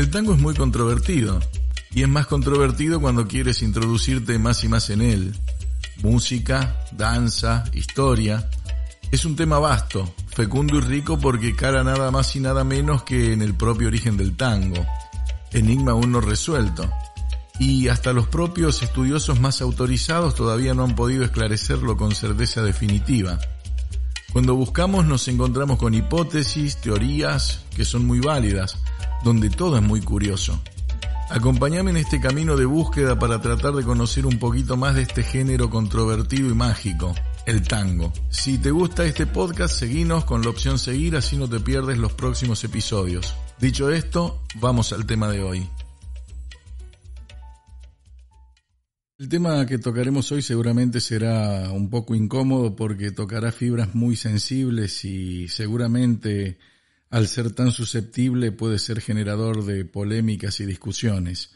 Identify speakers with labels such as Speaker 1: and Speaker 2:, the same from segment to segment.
Speaker 1: El tango es muy controvertido, y es más controvertido cuando quieres introducirte más y más en él. Música, danza, historia. Es un tema vasto, fecundo y rico porque cara nada más y nada menos que en el propio origen del tango. Enigma aún no resuelto. Y hasta los propios estudiosos más autorizados todavía no han podido esclarecerlo con certeza definitiva. Cuando buscamos nos encontramos con hipótesis, teorías que son muy válidas, donde todo es muy curioso. Acompáñame en este camino de búsqueda para tratar de conocer un poquito más de este género controvertido y mágico, el tango. Si te gusta este podcast, seguinos con la opción seguir así no te pierdes los próximos episodios. Dicho esto, vamos al tema de hoy. El tema que tocaremos hoy seguramente será un poco incómodo porque tocará fibras muy sensibles y seguramente al ser tan susceptible puede ser generador de polémicas y discusiones.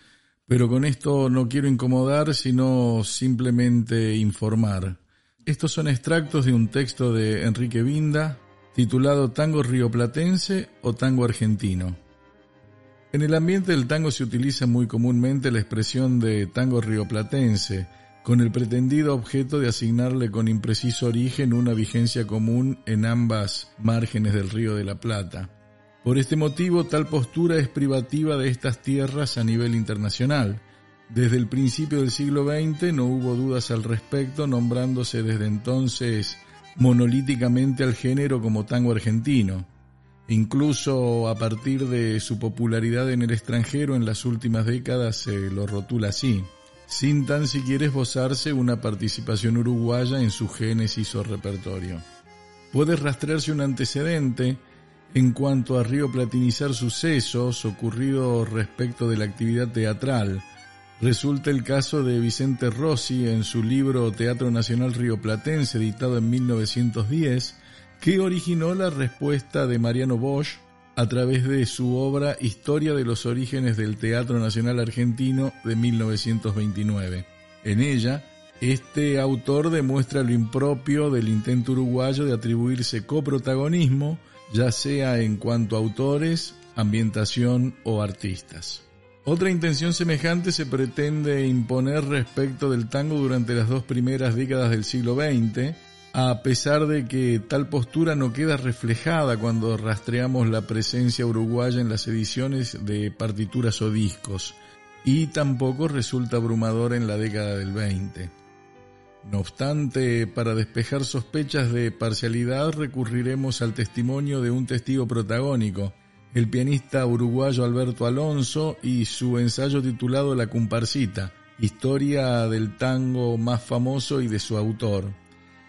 Speaker 1: Pero con esto no quiero incomodar, sino simplemente informar. Estos son extractos de un texto de Enrique Vinda titulado Tango Rioplatense o Tango Argentino. En el ambiente del tango se utiliza muy comúnmente la expresión de tango rioplatense, con el pretendido objeto de asignarle con impreciso origen una vigencia común en ambas márgenes del río de la Plata. Por este motivo, tal postura es privativa de estas tierras a nivel internacional. Desde el principio del siglo XX no hubo dudas al respecto, nombrándose desde entonces monolíticamente al género como tango argentino. Incluso a partir de su popularidad en el extranjero en las últimas décadas se lo rotula así, sin tan siquiera esbozarse una participación uruguaya en su génesis o repertorio. Puede rastrearse un antecedente en cuanto a río platinizar sucesos ocurridos respecto de la actividad teatral. Resulta el caso de Vicente Rossi en su libro Teatro Nacional Río Platense, editado en 1910, que originó la respuesta de Mariano Bosch a través de su obra Historia de los orígenes del Teatro Nacional Argentino de 1929. En ella, este autor demuestra lo impropio del intento uruguayo de atribuirse coprotagonismo, ya sea en cuanto a autores, ambientación o artistas. Otra intención semejante se pretende imponer respecto del tango durante las dos primeras décadas del siglo XX, a pesar de que tal postura no queda reflejada cuando rastreamos la presencia uruguaya en las ediciones de partituras o discos, y tampoco resulta abrumador en la década del 20. No obstante, para despejar sospechas de parcialidad recurriremos al testimonio de un testigo protagónico, el pianista uruguayo Alberto Alonso y su ensayo titulado La Comparsita, historia del tango más famoso y de su autor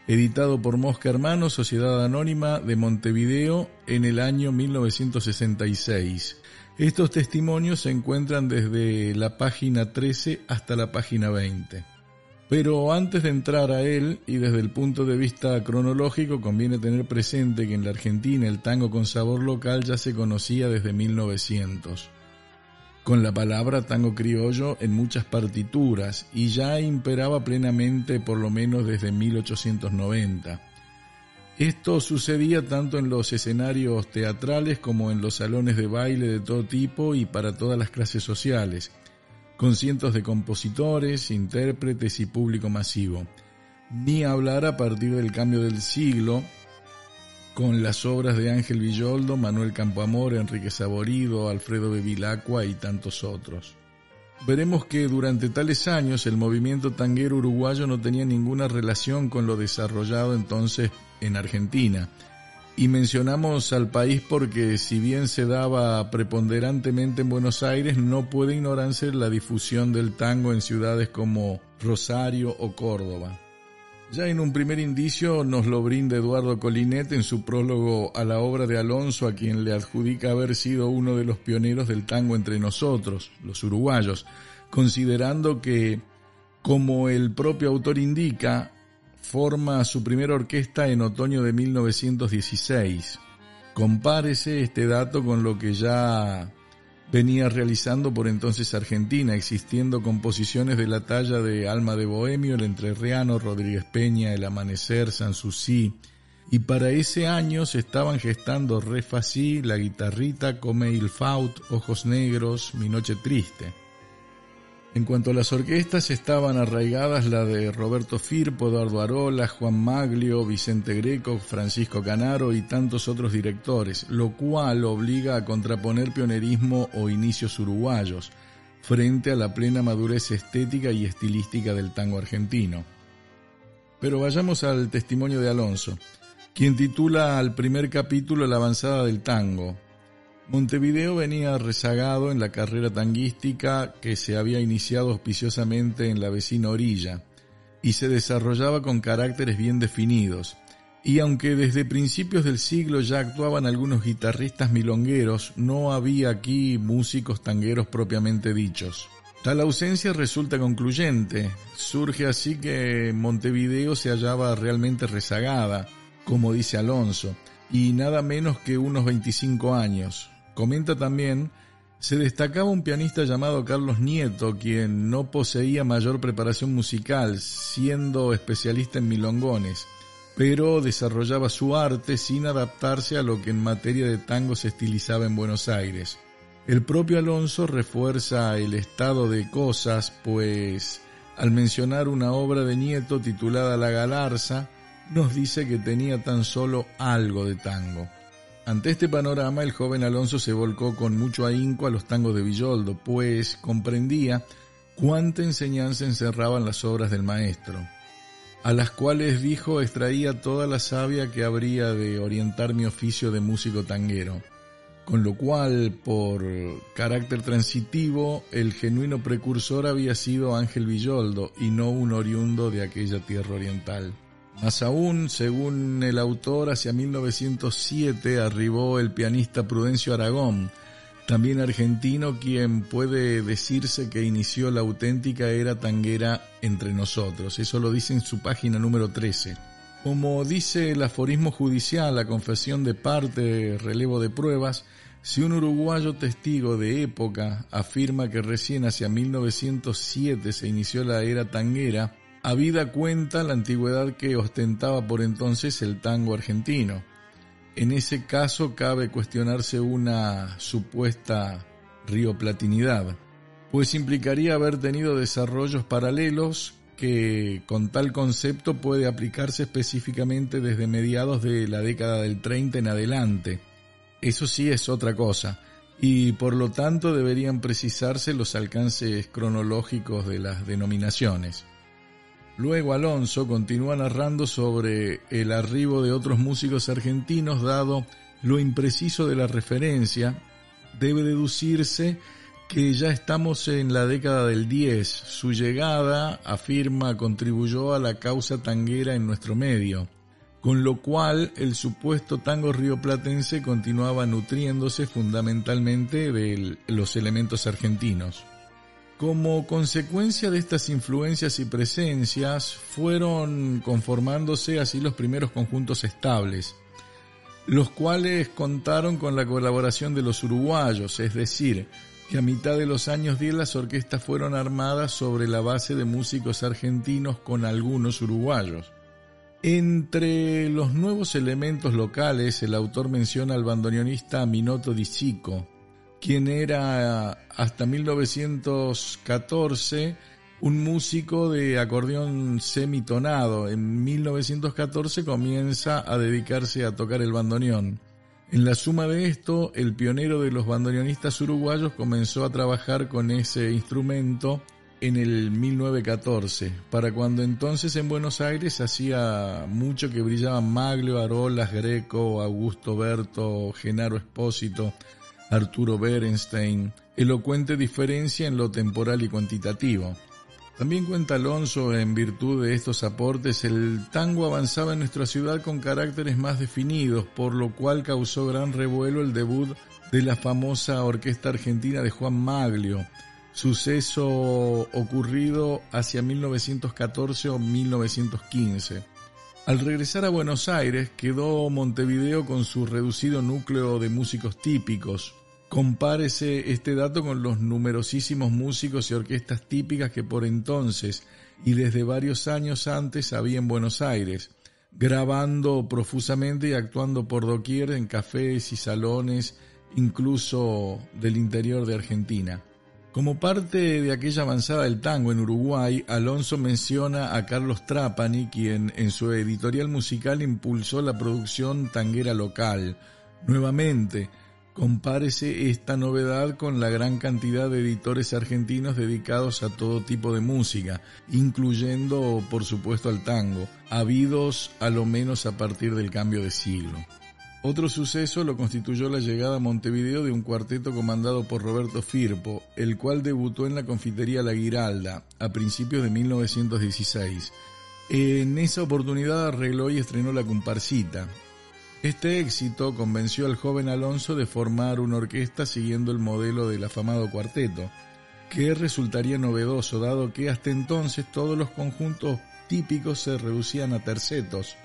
Speaker 1: editado por Mosca Hermanos, Sociedad Anónima de Montevideo en el año 1966. Estos testimonios se encuentran desde la página 13 hasta la página 20. Pero antes de entrar a él y desde el punto de vista cronológico conviene tener presente que en la Argentina el tango con sabor local ya se conocía desde 1900 con la palabra tango criollo en muchas partituras y ya imperaba plenamente por lo menos desde 1890. Esto sucedía tanto en los escenarios teatrales como en los salones de baile de todo tipo y para todas las clases sociales, con cientos de compositores, intérpretes y público masivo. Ni hablar a partir del cambio del siglo, con las obras de Ángel Villoldo, Manuel Campoamor, Enrique Saborido, Alfredo Bevilacqua y tantos otros. Veremos que durante tales años el movimiento tanguero uruguayo no tenía ninguna relación con lo desarrollado entonces en Argentina. Y mencionamos al país porque si bien se daba preponderantemente en Buenos Aires, no puede ignorarse la difusión del tango en ciudades como Rosario o Córdoba. Ya en un primer indicio nos lo brinda Eduardo Colinet en su prólogo a la obra de Alonso, a quien le adjudica haber sido uno de los pioneros del tango entre nosotros, los uruguayos, considerando que, como el propio autor indica, forma su primera orquesta en otoño de 1916. Compárese este dato con lo que ya venía realizando por entonces Argentina, existiendo composiciones de la talla de Alma de Bohemio, El Entrerriano, Rodríguez Peña, El Amanecer, Sanssouci, y para ese año se estaban gestando Re La Guitarrita, Come il Faut, Ojos Negros, Mi Noche Triste. En cuanto a las orquestas, estaban arraigadas la de Roberto Firpo, Eduardo Arola, Juan Maglio, Vicente Greco, Francisco Canaro y tantos otros directores, lo cual obliga a contraponer pionerismo o inicios uruguayos frente a la plena madurez estética y estilística del tango argentino. Pero vayamos al testimonio de Alonso, quien titula al primer capítulo La avanzada del tango, Montevideo venía rezagado en la carrera tanguística que se había iniciado auspiciosamente en la vecina orilla y se desarrollaba con caracteres bien definidos. Y aunque desde principios del siglo ya actuaban algunos guitarristas milongueros, no había aquí músicos tangueros propiamente dichos. Tal ausencia resulta concluyente. Surge así que Montevideo se hallaba realmente rezagada, como dice Alonso, y nada menos que unos 25 años, Comenta también, se destacaba un pianista llamado Carlos Nieto, quien no poseía mayor preparación musical, siendo especialista en milongones, pero desarrollaba su arte sin adaptarse a lo que en materia de tango se estilizaba en Buenos Aires. El propio Alonso refuerza el estado de cosas, pues al mencionar una obra de Nieto titulada La Galarza, nos dice que tenía tan solo algo de tango. Ante este panorama, el joven Alonso se volcó con mucho ahínco a los tangos de Villoldo, pues comprendía cuánta enseñanza encerraban las obras del maestro, a las cuales dijo extraía toda la savia que habría de orientar mi oficio de músico tanguero, con lo cual, por carácter transitivo, el genuino precursor había sido Ángel Villoldo y no un oriundo de aquella tierra oriental. Más aún, según el autor, hacia 1907 arribó el pianista Prudencio Aragón, también argentino, quien puede decirse que inició la auténtica era tanguera entre nosotros. Eso lo dice en su página número 13. Como dice el aforismo judicial, la confesión de parte, relevo de pruebas, si un uruguayo testigo de época afirma que recién hacia 1907 se inició la era tanguera, habida cuenta la antigüedad que ostentaba por entonces el tango argentino. En ese caso cabe cuestionarse una supuesta rioplatinidad, pues implicaría haber tenido desarrollos paralelos que con tal concepto puede aplicarse específicamente desde mediados de la década del 30 en adelante. Eso sí es otra cosa, y por lo tanto deberían precisarse los alcances cronológicos de las denominaciones. Luego Alonso continúa narrando sobre el arribo de otros músicos argentinos, dado lo impreciso de la referencia, debe deducirse que ya estamos en la década del 10. Su llegada, afirma, contribuyó a la causa tanguera en nuestro medio, con lo cual el supuesto tango rioplatense continuaba nutriéndose fundamentalmente de los elementos argentinos. Como consecuencia de estas influencias y presencias, fueron conformándose así los primeros conjuntos estables, los cuales contaron con la colaboración de los uruguayos, es decir, que a mitad de los años 10 las orquestas fueron armadas sobre la base de músicos argentinos con algunos uruguayos. Entre los nuevos elementos locales, el autor menciona al bandoneonista Minoto Di Cico, quien era hasta 1914 un músico de acordeón semitonado. En 1914 comienza a dedicarse a tocar el bandoneón. En la suma de esto, el pionero de los bandoneonistas uruguayos comenzó a trabajar con ese instrumento en el 1914, para cuando entonces en Buenos Aires hacía mucho que brillaban Maglio, Arolas, Greco, Augusto Berto, Genaro Espósito, Arturo Berenstein, elocuente diferencia en lo temporal y cuantitativo. También cuenta Alonso, en virtud de estos aportes, el tango avanzaba en nuestra ciudad con caracteres más definidos, por lo cual causó gran revuelo el debut de la famosa Orquesta Argentina de Juan Maglio, suceso ocurrido hacia 1914 o 1915. Al regresar a Buenos Aires quedó Montevideo con su reducido núcleo de músicos típicos. Compárese este dato con los numerosísimos músicos y orquestas típicas que por entonces y desde varios años antes había en Buenos Aires, grabando profusamente y actuando por doquier en cafés y salones, incluso del interior de Argentina. Como parte de aquella avanzada del tango en Uruguay, Alonso menciona a Carlos Trapani, quien en su editorial musical impulsó la producción tanguera local. Nuevamente, compárese esta novedad con la gran cantidad de editores argentinos dedicados a todo tipo de música, incluyendo por supuesto al tango, habidos a lo menos a partir del cambio de siglo. Otro suceso lo constituyó la llegada a Montevideo de un cuarteto comandado por Roberto Firpo, el cual debutó en la confitería La Guiralda a principios de 1916. En esa oportunidad arregló y estrenó la comparsita. Este éxito convenció al joven Alonso de formar una orquesta siguiendo el modelo del afamado cuarteto, que resultaría novedoso dado que hasta entonces todos los conjuntos típicos se reducían a tercetos,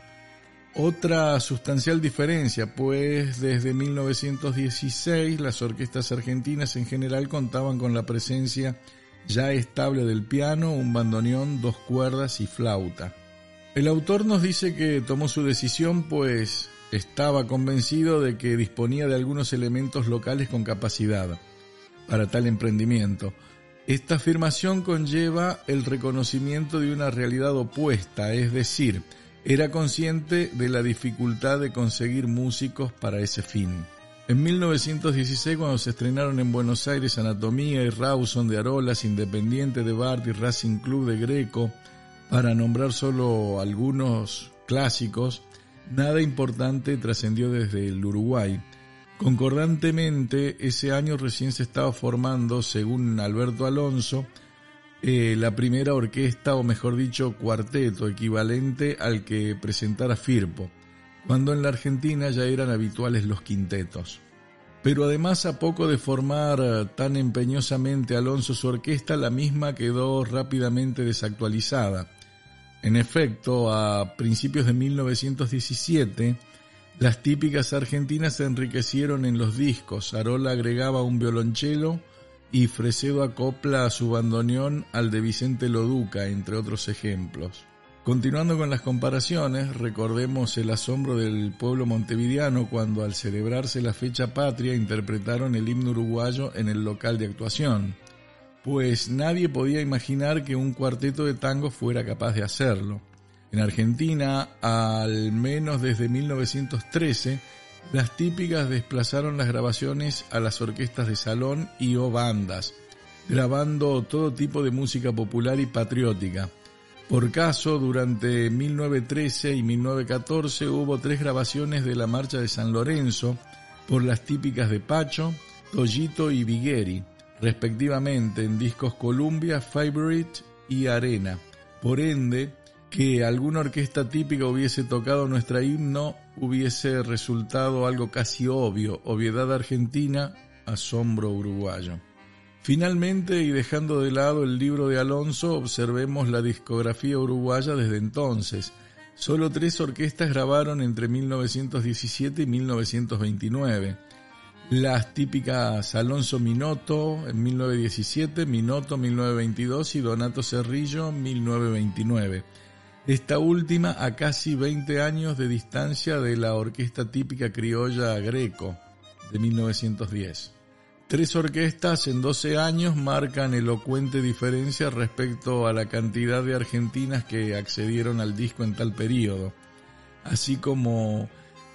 Speaker 1: otra sustancial diferencia, pues desde 1916 las orquestas argentinas en general contaban con la presencia ya estable del piano, un bandoneón, dos cuerdas y flauta. El autor nos dice que tomó su decisión pues estaba convencido de que disponía de algunos elementos locales con capacidad para tal emprendimiento. Esta afirmación conlleva el reconocimiento de una realidad opuesta, es decir, era consciente de la dificultad de conseguir músicos para ese fin. En 1916, cuando se estrenaron en Buenos Aires Anatomía y Rawson de Arolas, Independiente de Bart y Racing Club de Greco, para nombrar solo algunos clásicos, nada importante trascendió desde el Uruguay. Concordantemente, ese año recién se estaba formando, según Alberto Alonso, eh, la primera orquesta, o mejor dicho, cuarteto, equivalente al que presentara Firpo, cuando en la Argentina ya eran habituales los quintetos. Pero además, a poco de formar eh, tan empeñosamente Alonso su orquesta, la misma quedó rápidamente desactualizada. En efecto, a principios de 1917, las típicas argentinas se enriquecieron en los discos. Arola agregaba un violonchelo, y Fresedo acopla a su bandoneón al de Vicente Loduca, entre otros ejemplos. Continuando con las comparaciones, recordemos el asombro del pueblo montevideano cuando al celebrarse la fecha patria interpretaron el himno uruguayo en el local de actuación, pues nadie podía imaginar que un cuarteto de tango fuera capaz de hacerlo. En Argentina, al menos desde 1913, las típicas desplazaron las grabaciones a las orquestas de salón y o bandas, grabando todo tipo de música popular y patriótica. Por caso, durante 1913 y 1914 hubo tres grabaciones de la Marcha de San Lorenzo por las típicas de Pacho, Toyito y Vigueri, respectivamente en discos Columbia, Favorite y Arena. Por ende, que alguna orquesta típica hubiese tocado nuestra himno hubiese resultado algo casi obvio, obviedad argentina, asombro uruguayo. Finalmente, y dejando de lado el libro de Alonso, observemos la discografía uruguaya desde entonces. Solo tres orquestas grabaron entre 1917 y 1929. Las típicas Alonso Minoto en 1917, Minoto 1922 y Donato Cerrillo 1929 esta última a casi 20 años de distancia de la orquesta típica criolla Greco de 1910. Tres orquestas en 12 años marcan elocuente diferencia respecto a la cantidad de argentinas que accedieron al disco en tal periodo, así como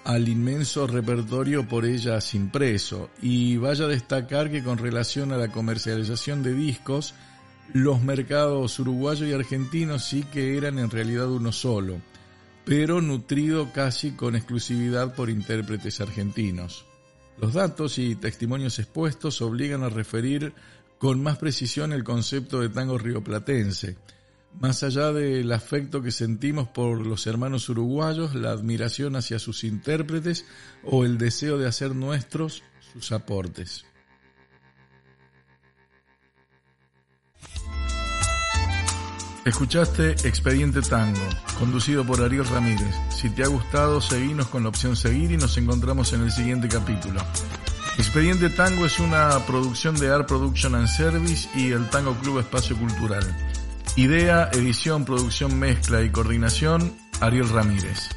Speaker 1: al inmenso repertorio por ellas impreso. Y vaya a destacar que con relación a la comercialización de discos, los mercados uruguayo y argentino sí que eran en realidad uno solo, pero nutrido casi con exclusividad por intérpretes argentinos. Los datos y testimonios expuestos obligan a referir con más precisión el concepto de tango rioplatense, más allá del afecto que sentimos por los hermanos uruguayos, la admiración hacia sus intérpretes o el deseo de hacer nuestros sus aportes. Escuchaste Expediente Tango, conducido por Ariel Ramírez. Si te ha gustado, seguinos con la opción seguir y nos encontramos en el siguiente capítulo. Expediente Tango es una producción de Art Production and Service y el Tango Club Espacio Cultural. Idea, edición, producción, mezcla y coordinación, Ariel Ramírez.